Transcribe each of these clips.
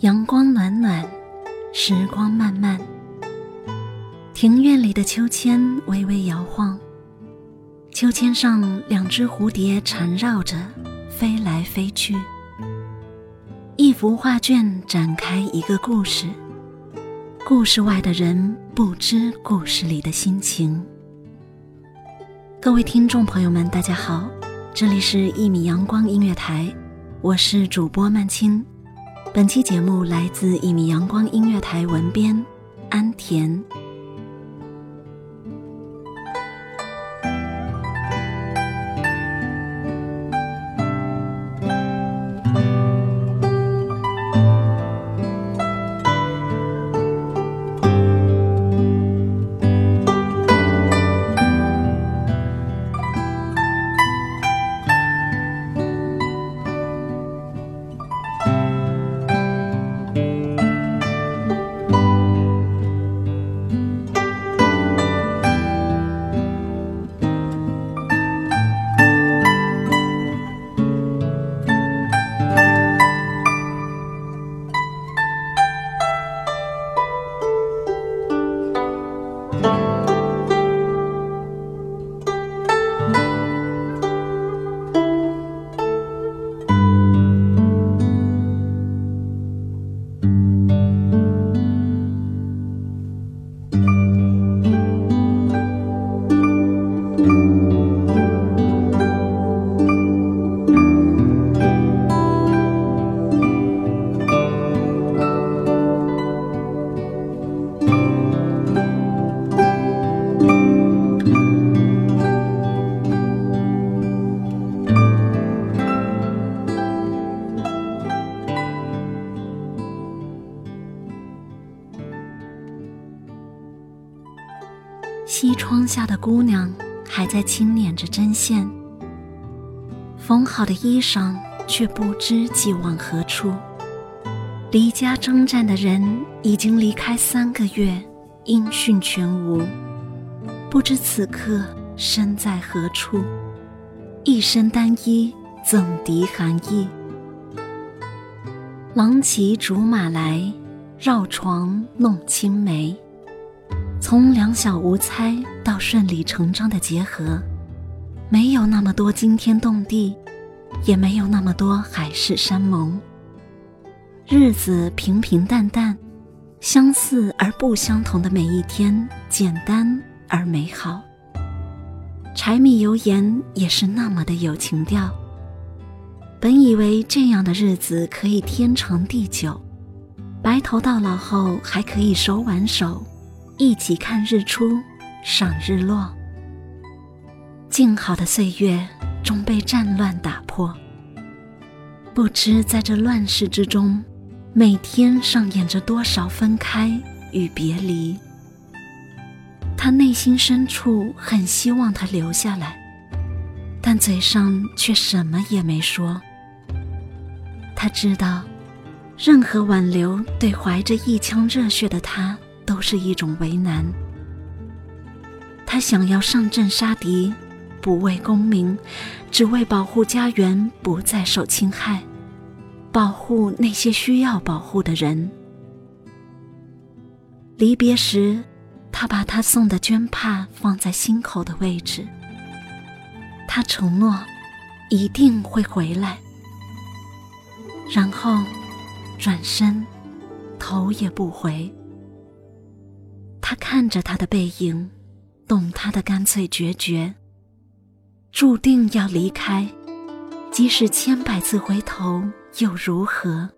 阳光暖暖，时光漫漫。庭院里的秋千微微摇晃，秋千上两只蝴蝶缠绕着，飞来飞去。幅画卷展开一个故事，故事外的人不知故事里的心情。各位听众朋友们，大家好，这里是一米阳光音乐台，我是主播曼青。本期节目来自一米阳光音乐台文编安田。西窗下的姑娘还在轻捻着针线，缝好的衣裳却不知寄往何处。离家征战的人已经离开三个月，音讯全无，不知此刻身在何处。一身单衣怎敌寒意？郎骑竹马来，绕床弄青梅。从两小无猜到顺理成章的结合，没有那么多惊天动地，也没有那么多海誓山盟。日子平平淡淡，相似而不相同的每一天，简单而美好。柴米油盐也是那么的有情调。本以为这样的日子可以天长地久，白头到老后还可以手挽手。一起看日出，赏日落。静好的岁月终被战乱打破。不知在这乱世之中，每天上演着多少分开与别离。他内心深处很希望他留下来，但嘴上却什么也没说。他知道，任何挽留对怀着一腔热血的他都是一种为难。他想要上阵杀敌，不为功名，只为保护家园不再受侵害，保护那些需要保护的人。离别时。他把他送的绢帕放在心口的位置。他承诺，一定会回来。然后，转身，头也不回。他看着他的背影，懂他的干脆决绝。注定要离开，即使千百次回头又如何？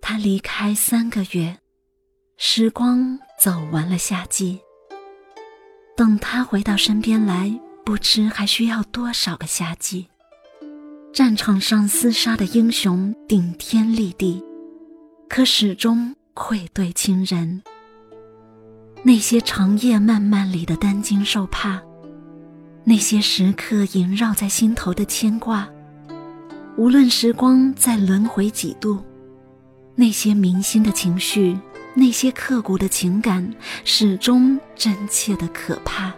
他离开三个月。时光走完了夏季，等他回到身边来，不知还需要多少个夏季。战场上厮杀的英雄顶天立地，可始终愧对亲人。那些长夜漫漫里的担惊受怕，那些时刻萦绕在心头的牵挂，无论时光再轮回几度，那些铭心的情绪。那些刻骨的情感，始终真切的可怕。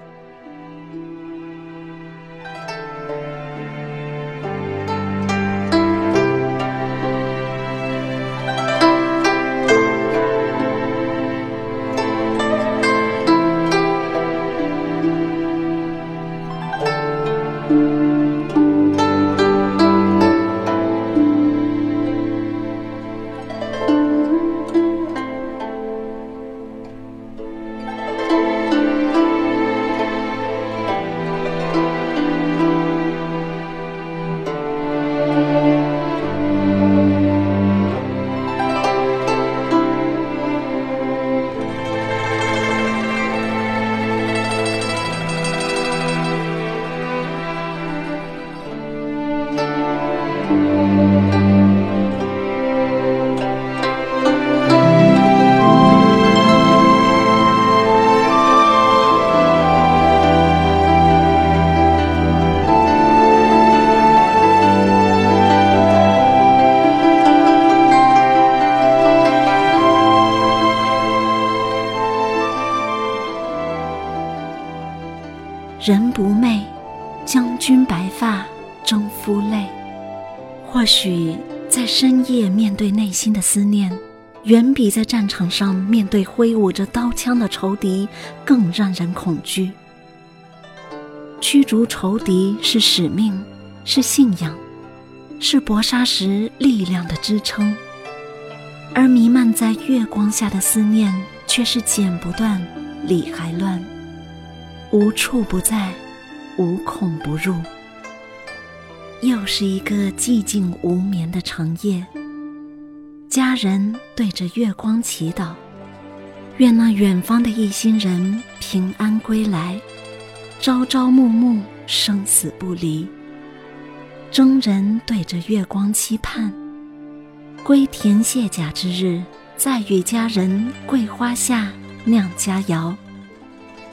深夜面对内心的思念，远比在战场上面对挥舞着刀枪的仇敌更让人恐惧。驱逐仇敌是使命，是信仰，是搏杀时力量的支撑，而弥漫在月光下的思念却是剪不断，理还乱。无处不在，无孔不入。又是一个寂静无眠的长夜。家人对着月光祈祷，愿那远方的一心人平安归来，朝朝暮暮，生死不离。征人对着月光期盼，归田卸甲之日，再与家人桂花下酿佳肴。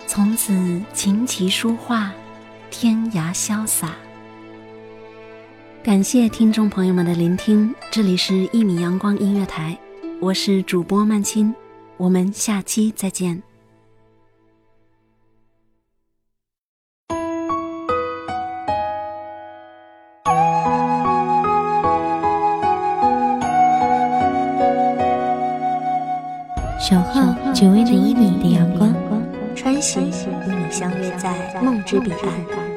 从此琴棋书画，天涯潇洒。感谢听众朋友们的聆听，这里是《一米阳光音乐台》，我是主播曼青，我们下期再见。守候只为那一米的阳光。穿行与你相约在梦之彼岸，